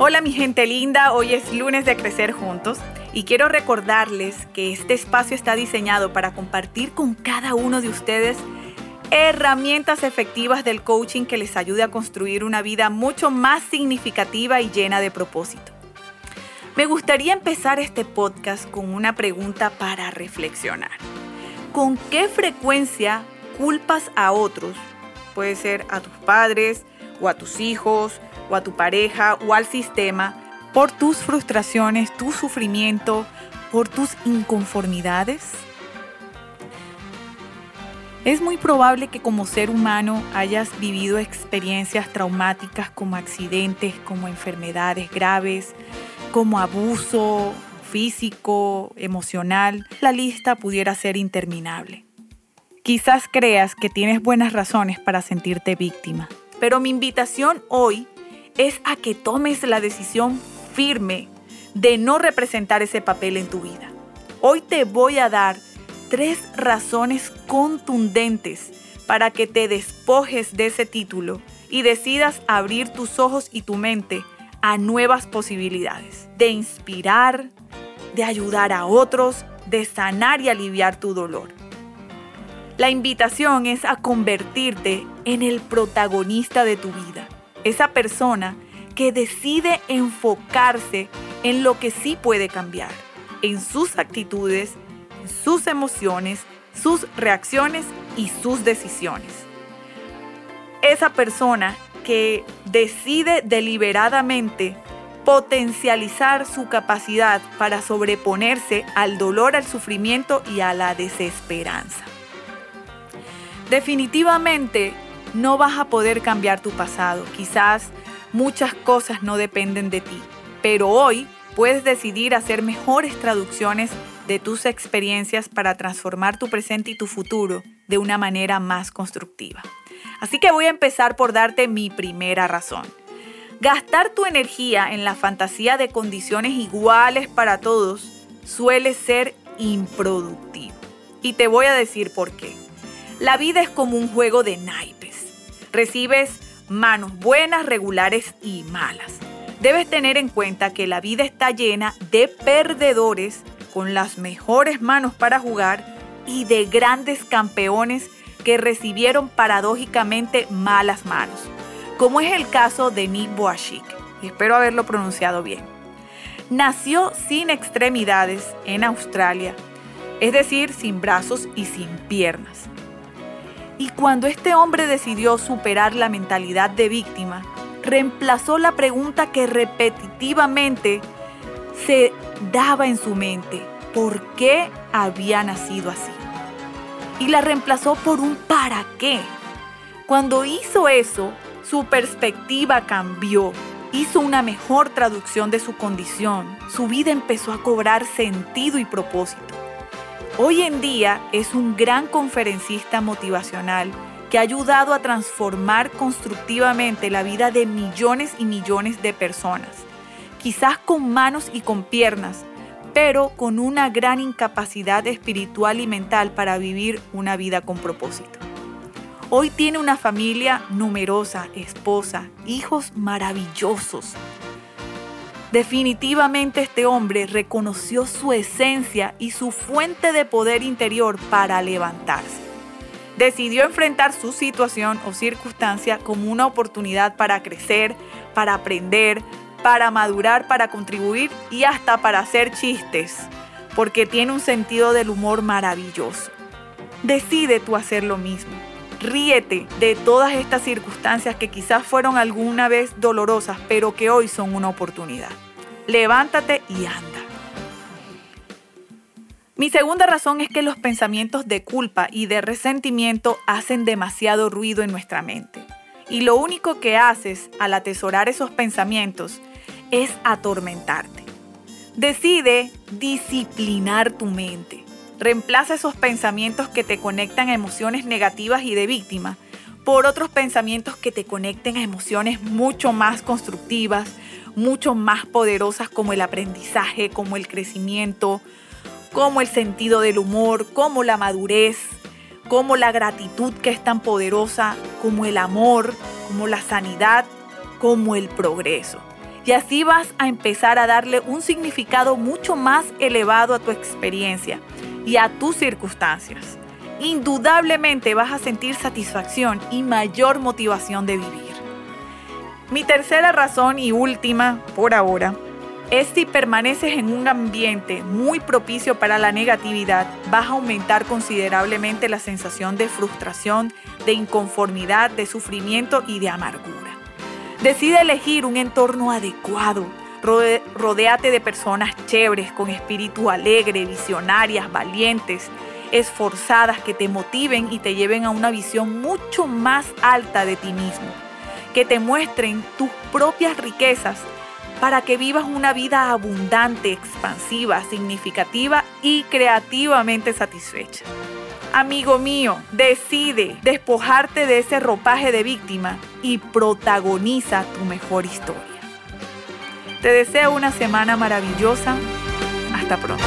Hola mi gente linda, hoy es lunes de Crecer Juntos y quiero recordarles que este espacio está diseñado para compartir con cada uno de ustedes herramientas efectivas del coaching que les ayude a construir una vida mucho más significativa y llena de propósito. Me gustaría empezar este podcast con una pregunta para reflexionar. ¿Con qué frecuencia culpas a otros? Puede ser a tus padres o a tus hijos o a tu pareja o al sistema por tus frustraciones, tu sufrimiento, por tus inconformidades? Es muy probable que como ser humano hayas vivido experiencias traumáticas como accidentes, como enfermedades graves, como abuso físico, emocional. La lista pudiera ser interminable. Quizás creas que tienes buenas razones para sentirte víctima, pero mi invitación hoy es a que tomes la decisión firme de no representar ese papel en tu vida. Hoy te voy a dar tres razones contundentes para que te despojes de ese título y decidas abrir tus ojos y tu mente a nuevas posibilidades, de inspirar, de ayudar a otros, de sanar y aliviar tu dolor. La invitación es a convertirte en el protagonista de tu vida esa persona que decide enfocarse en lo que sí puede cambiar, en sus actitudes, sus emociones, sus reacciones y sus decisiones. Esa persona que decide deliberadamente potencializar su capacidad para sobreponerse al dolor, al sufrimiento y a la desesperanza. Definitivamente no vas a poder cambiar tu pasado. Quizás muchas cosas no dependen de ti, pero hoy puedes decidir hacer mejores traducciones de tus experiencias para transformar tu presente y tu futuro de una manera más constructiva. Así que voy a empezar por darte mi primera razón. Gastar tu energía en la fantasía de condiciones iguales para todos suele ser improductivo. Y te voy a decir por qué. La vida es como un juego de naipes recibes manos buenas, regulares y malas. Debes tener en cuenta que la vida está llena de perdedores con las mejores manos para jugar y de grandes campeones que recibieron paradójicamente malas manos, como es el caso de Nick Boashik, y espero haberlo pronunciado bien. Nació sin extremidades en Australia, es decir, sin brazos y sin piernas. Y cuando este hombre decidió superar la mentalidad de víctima, reemplazó la pregunta que repetitivamente se daba en su mente, ¿por qué había nacido así? Y la reemplazó por un ¿para qué? Cuando hizo eso, su perspectiva cambió, hizo una mejor traducción de su condición, su vida empezó a cobrar sentido y propósito. Hoy en día es un gran conferencista motivacional que ha ayudado a transformar constructivamente la vida de millones y millones de personas, quizás con manos y con piernas, pero con una gran incapacidad espiritual y mental para vivir una vida con propósito. Hoy tiene una familia numerosa, esposa, hijos maravillosos, Definitivamente este hombre reconoció su esencia y su fuente de poder interior para levantarse. Decidió enfrentar su situación o circunstancia como una oportunidad para crecer, para aprender, para madurar, para contribuir y hasta para hacer chistes, porque tiene un sentido del humor maravilloso. Decide tú hacer lo mismo. Ríete de todas estas circunstancias que quizás fueron alguna vez dolorosas, pero que hoy son una oportunidad. Levántate y anda. Mi segunda razón es que los pensamientos de culpa y de resentimiento hacen demasiado ruido en nuestra mente. Y lo único que haces al atesorar esos pensamientos es atormentarte. Decide disciplinar tu mente. Reemplaza esos pensamientos que te conectan a emociones negativas y de víctima por otros pensamientos que te conecten a emociones mucho más constructivas, mucho más poderosas como el aprendizaje, como el crecimiento, como el sentido del humor, como la madurez, como la gratitud que es tan poderosa, como el amor, como la sanidad, como el progreso. Y así vas a empezar a darle un significado mucho más elevado a tu experiencia y a tus circunstancias. Indudablemente vas a sentir satisfacción y mayor motivación de vivir. Mi tercera razón y última por ahora es si permaneces en un ambiente muy propicio para la negatividad, vas a aumentar considerablemente la sensación de frustración, de inconformidad, de sufrimiento y de amargura. Decide elegir un entorno adecuado. Rodéate de personas chéveres, con espíritu alegre, visionarias, valientes, esforzadas, que te motiven y te lleven a una visión mucho más alta de ti mismo. Que te muestren tus propias riquezas para que vivas una vida abundante, expansiva, significativa y creativamente satisfecha. Amigo mío, decide despojarte de ese ropaje de víctima y protagoniza tu mejor historia. Te deseo una semana maravillosa. Hasta pronto.